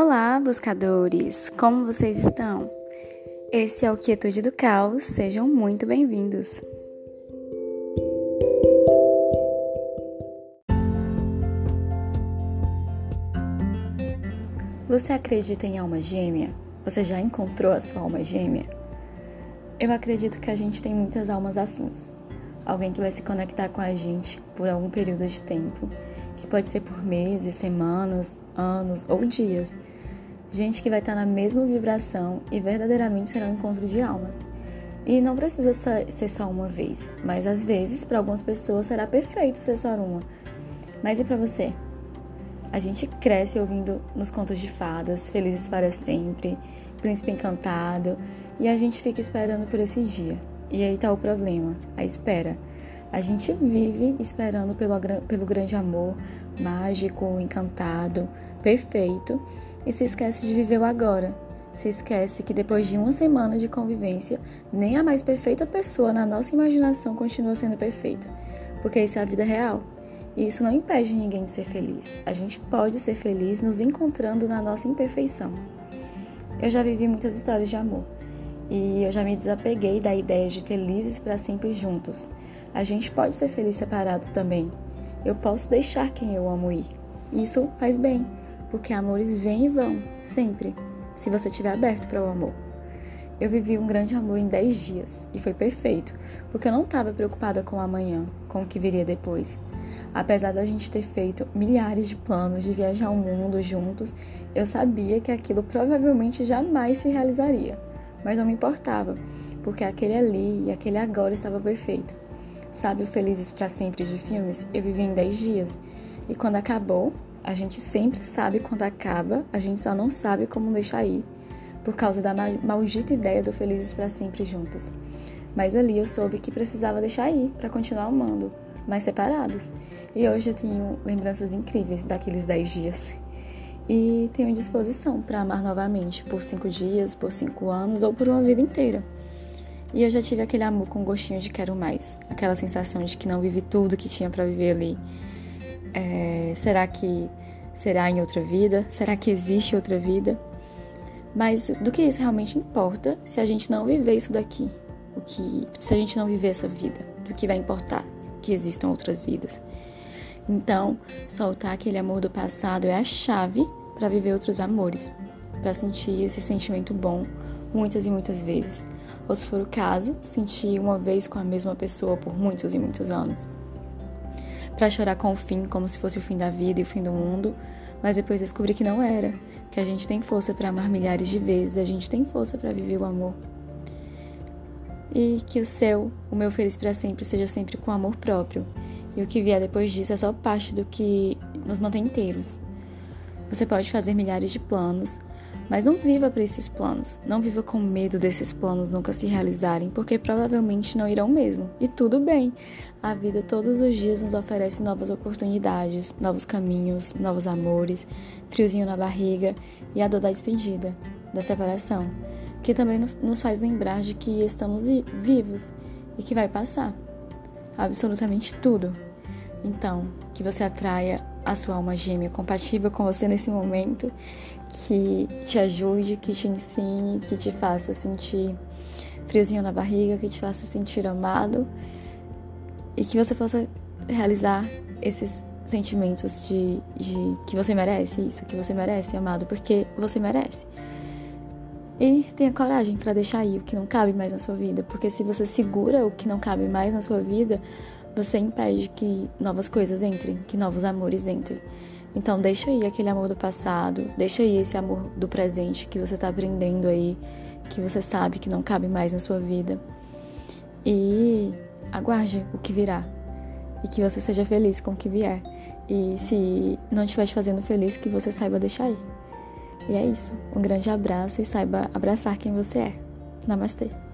Olá, buscadores! Como vocês estão? Esse é o Quietude do Caos, sejam muito bem-vindos! Você acredita em alma gêmea? Você já encontrou a sua alma gêmea? Eu acredito que a gente tem muitas almas afins. Alguém que vai se conectar com a gente por algum período de tempo, que pode ser por meses, semanas, anos ou dias. Gente que vai estar na mesma vibração e verdadeiramente será um encontro de almas. E não precisa ser só uma vez, mas às vezes para algumas pessoas será perfeito ser só uma. Mas e para você? A gente cresce ouvindo nos contos de fadas, felizes para sempre, príncipe encantado, e a gente fica esperando por esse dia. E aí tá o problema, a espera. A gente vive esperando pelo, pelo grande amor, mágico, encantado, perfeito, e se esquece de viver o agora. Se esquece que depois de uma semana de convivência, nem a mais perfeita pessoa na nossa imaginação continua sendo perfeita, porque isso é a vida real. E isso não impede ninguém de ser feliz. A gente pode ser feliz nos encontrando na nossa imperfeição. Eu já vivi muitas histórias de amor e eu já me desapeguei da ideia de felizes para sempre juntos. A gente pode ser feliz separados também. Eu posso deixar quem eu amo ir. Isso faz bem, porque amores vêm e vão, sempre, se você estiver aberto para o amor. Eu vivi um grande amor em 10 dias e foi perfeito, porque eu não estava preocupada com o amanhã, com o que viria depois. Apesar da gente ter feito milhares de planos de viajar o mundo juntos, eu sabia que aquilo provavelmente jamais se realizaria. Mas não me importava, porque aquele ali e aquele agora estava perfeito. Sabe o Felizes para Sempre de filmes? Eu vivi em 10 dias. E quando acabou, a gente sempre sabe quando acaba, a gente só não sabe como deixar ir, por causa da maldita ideia do Felizes para Sempre juntos. Mas ali eu soube que precisava deixar ir para continuar amando, mas separados. E hoje eu tenho lembranças incríveis daqueles 10 dias. E tenho disposição para amar novamente por cinco dias, por cinco anos ou por uma vida inteira. E eu já tive aquele amor com gostinho de quero mais, aquela sensação de que não vivi tudo que tinha para viver ali. É, será que será em outra vida? Será que existe outra vida? Mas do que isso realmente importa se a gente não viver isso daqui? O que se a gente não viver essa vida? Do que vai importar que existam outras vidas? Então, soltar aquele amor do passado é a chave para viver outros amores, para sentir esse sentimento bom muitas e muitas vezes ou se for o caso, sentir uma vez com a mesma pessoa por muitos e muitos anos. Para chorar com o fim como se fosse o fim da vida e o fim do mundo, mas depois descobrir que não era, que a gente tem força para amar milhares de vezes, a gente tem força para viver o amor. E que o seu, o meu feliz para sempre, seja sempre com amor próprio. E o que vier depois disso é só parte do que nos mantém inteiros. Você pode fazer milhares de planos, mas não viva para esses planos. Não viva com medo desses planos nunca se realizarem, porque provavelmente não irão mesmo. E tudo bem. A vida todos os dias nos oferece novas oportunidades, novos caminhos, novos amores, friozinho na barriga e a dor da despedida, da separação, que também nos faz lembrar de que estamos vivos e que vai passar. Absolutamente tudo. Então, que você atraia a sua alma gêmea compatível com você nesse momento, que te ajude, que te ensine, que te faça sentir friozinho na barriga, que te faça sentir amado e que você possa realizar esses sentimentos de, de que você merece isso, que você merece amado, porque você merece. E tenha coragem para deixar aí o que não cabe mais na sua vida, porque se você segura o que não cabe mais na sua vida, você impede que novas coisas entrem, que novos amores entrem. Então deixa aí aquele amor do passado, deixa aí esse amor do presente que você está aprendendo aí, que você sabe que não cabe mais na sua vida. E aguarde o que virá. E que você seja feliz com o que vier. E se não estiver te fazendo feliz, que você saiba deixar aí. E é isso. Um grande abraço e saiba abraçar quem você é. Namastê.